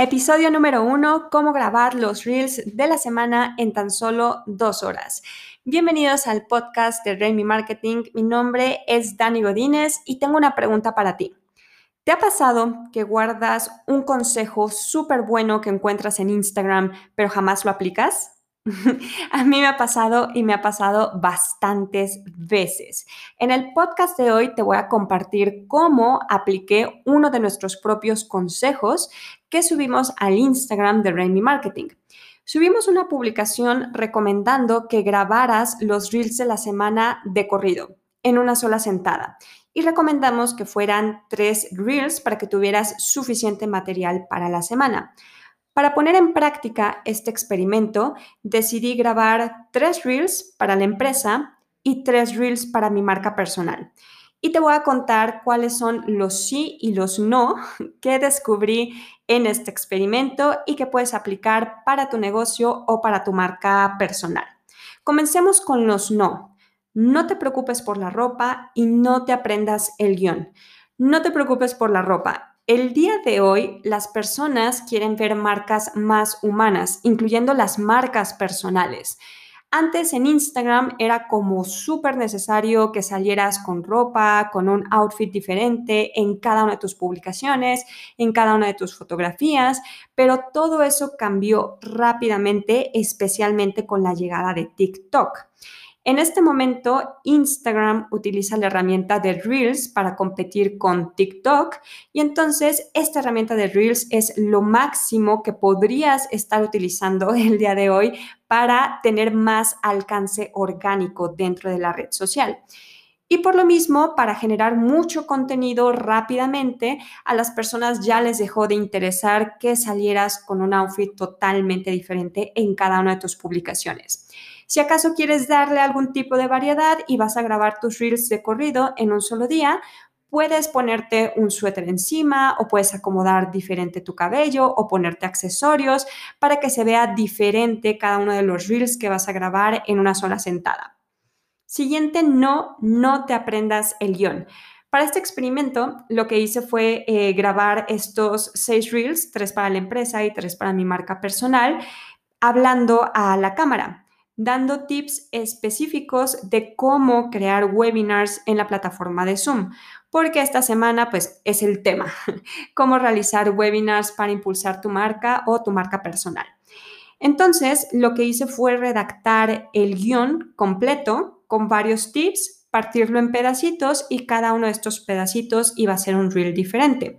Episodio número uno, cómo grabar los reels de la semana en tan solo dos horas. Bienvenidos al podcast de Remy Marketing. Mi nombre es Dani Godínez y tengo una pregunta para ti. ¿Te ha pasado que guardas un consejo súper bueno que encuentras en Instagram, pero jamás lo aplicas? A mí me ha pasado y me ha pasado bastantes veces. En el podcast de hoy te voy a compartir cómo apliqué uno de nuestros propios consejos que subimos al Instagram de Rainy Marketing. Subimos una publicación recomendando que grabaras los reels de la semana de corrido en una sola sentada y recomendamos que fueran tres reels para que tuvieras suficiente material para la semana. Para poner en práctica este experimento, decidí grabar tres reels para la empresa y tres reels para mi marca personal. Y te voy a contar cuáles son los sí y los no que descubrí en este experimento y que puedes aplicar para tu negocio o para tu marca personal. Comencemos con los no. No te preocupes por la ropa y no te aprendas el guion. No te preocupes por la ropa. El día de hoy las personas quieren ver marcas más humanas, incluyendo las marcas personales. Antes en Instagram era como súper necesario que salieras con ropa, con un outfit diferente en cada una de tus publicaciones, en cada una de tus fotografías, pero todo eso cambió rápidamente, especialmente con la llegada de TikTok. En este momento, Instagram utiliza la herramienta de Reels para competir con TikTok y entonces esta herramienta de Reels es lo máximo que podrías estar utilizando el día de hoy para tener más alcance orgánico dentro de la red social. Y por lo mismo, para generar mucho contenido rápidamente, a las personas ya les dejó de interesar que salieras con un outfit totalmente diferente en cada una de tus publicaciones. Si acaso quieres darle algún tipo de variedad y vas a grabar tus reels de corrido en un solo día, puedes ponerte un suéter encima o puedes acomodar diferente tu cabello o ponerte accesorios para que se vea diferente cada uno de los reels que vas a grabar en una sola sentada. Siguiente, no, no te aprendas el guion. Para este experimento, lo que hice fue eh, grabar estos seis reels, tres para la empresa y tres para mi marca personal, hablando a la cámara dando tips específicos de cómo crear webinars en la plataforma de Zoom, porque esta semana pues es el tema, cómo realizar webinars para impulsar tu marca o tu marca personal. Entonces, lo que hice fue redactar el guion completo con varios tips, partirlo en pedacitos y cada uno de estos pedacitos iba a ser un reel diferente.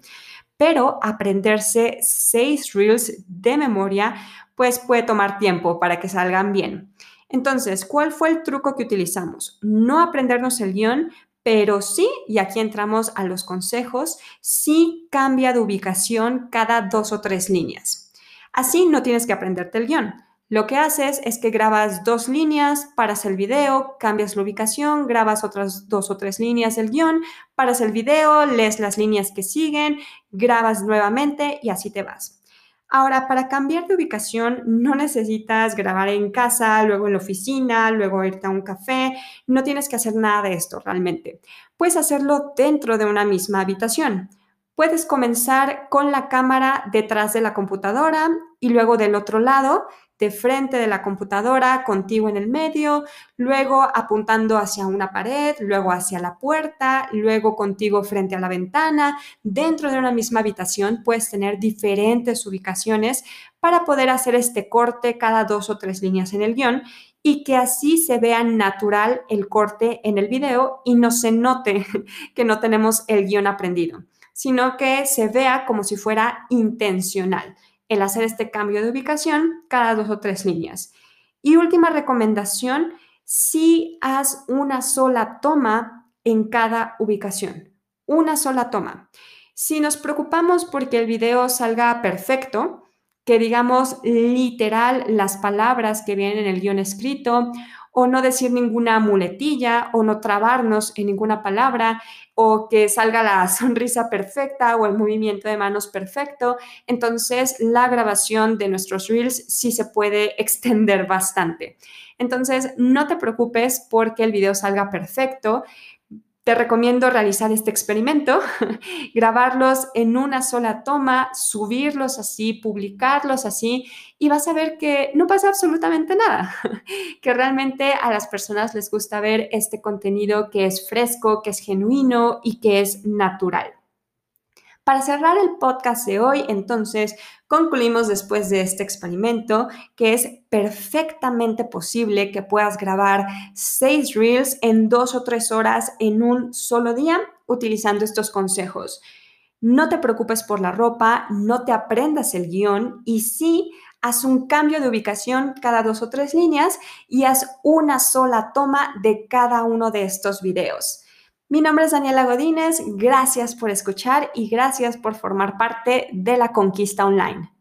Pero aprenderse seis reels de memoria pues puede tomar tiempo para que salgan bien. Entonces, ¿cuál fue el truco que utilizamos? No aprendernos el guion, pero sí, y aquí entramos a los consejos, sí cambia de ubicación cada dos o tres líneas. Así no tienes que aprenderte el guion. Lo que haces es que grabas dos líneas, paras el video, cambias la ubicación, grabas otras dos o tres líneas del guion, paras el video, lees las líneas que siguen, grabas nuevamente y así te vas. Ahora, para cambiar de ubicación no necesitas grabar en casa, luego en la oficina, luego irte a un café, no tienes que hacer nada de esto realmente. Puedes hacerlo dentro de una misma habitación. Puedes comenzar con la cámara detrás de la computadora y luego del otro lado de frente de la computadora, contigo en el medio, luego apuntando hacia una pared, luego hacia la puerta, luego contigo frente a la ventana. Dentro de una misma habitación puedes tener diferentes ubicaciones para poder hacer este corte cada dos o tres líneas en el guion y que así se vea natural el corte en el video y no se note que no tenemos el guion aprendido, sino que se vea como si fuera intencional el hacer este cambio de ubicación cada dos o tres líneas. Y última recomendación, si haz una sola toma en cada ubicación, una sola toma. Si nos preocupamos porque el video salga perfecto, que digamos literal las palabras que vienen en el guion escrito o no decir ninguna muletilla o no trabarnos en ninguna palabra o que salga la sonrisa perfecta o el movimiento de manos perfecto. Entonces, la grabación de nuestros reels sí se puede extender bastante. Entonces, no te preocupes porque el video salga perfecto Te recomiendo realizar este experimento, grabarlos en una sola toma, subirlos así, publicarlos así y vas a ver que no pasa absolutamente nada, que realmente a las personas les gusta ver este contenido que es fresco, que es genuino y que es natural. Para cerrar el podcast de hoy, entonces, concluimos después de este experimento que es perfectamente posible que puedas grabar seis reels en dos o tres horas en un solo día utilizando estos consejos. No te preocupes por la ropa, no te aprendas el guion y sí haz un cambio de ubicación cada dos o tres líneas y haz una sola toma de cada uno de estos videos. Mi nombre es Daniela Godínez, gracias por escuchar y gracias por formar parte de la conquista online.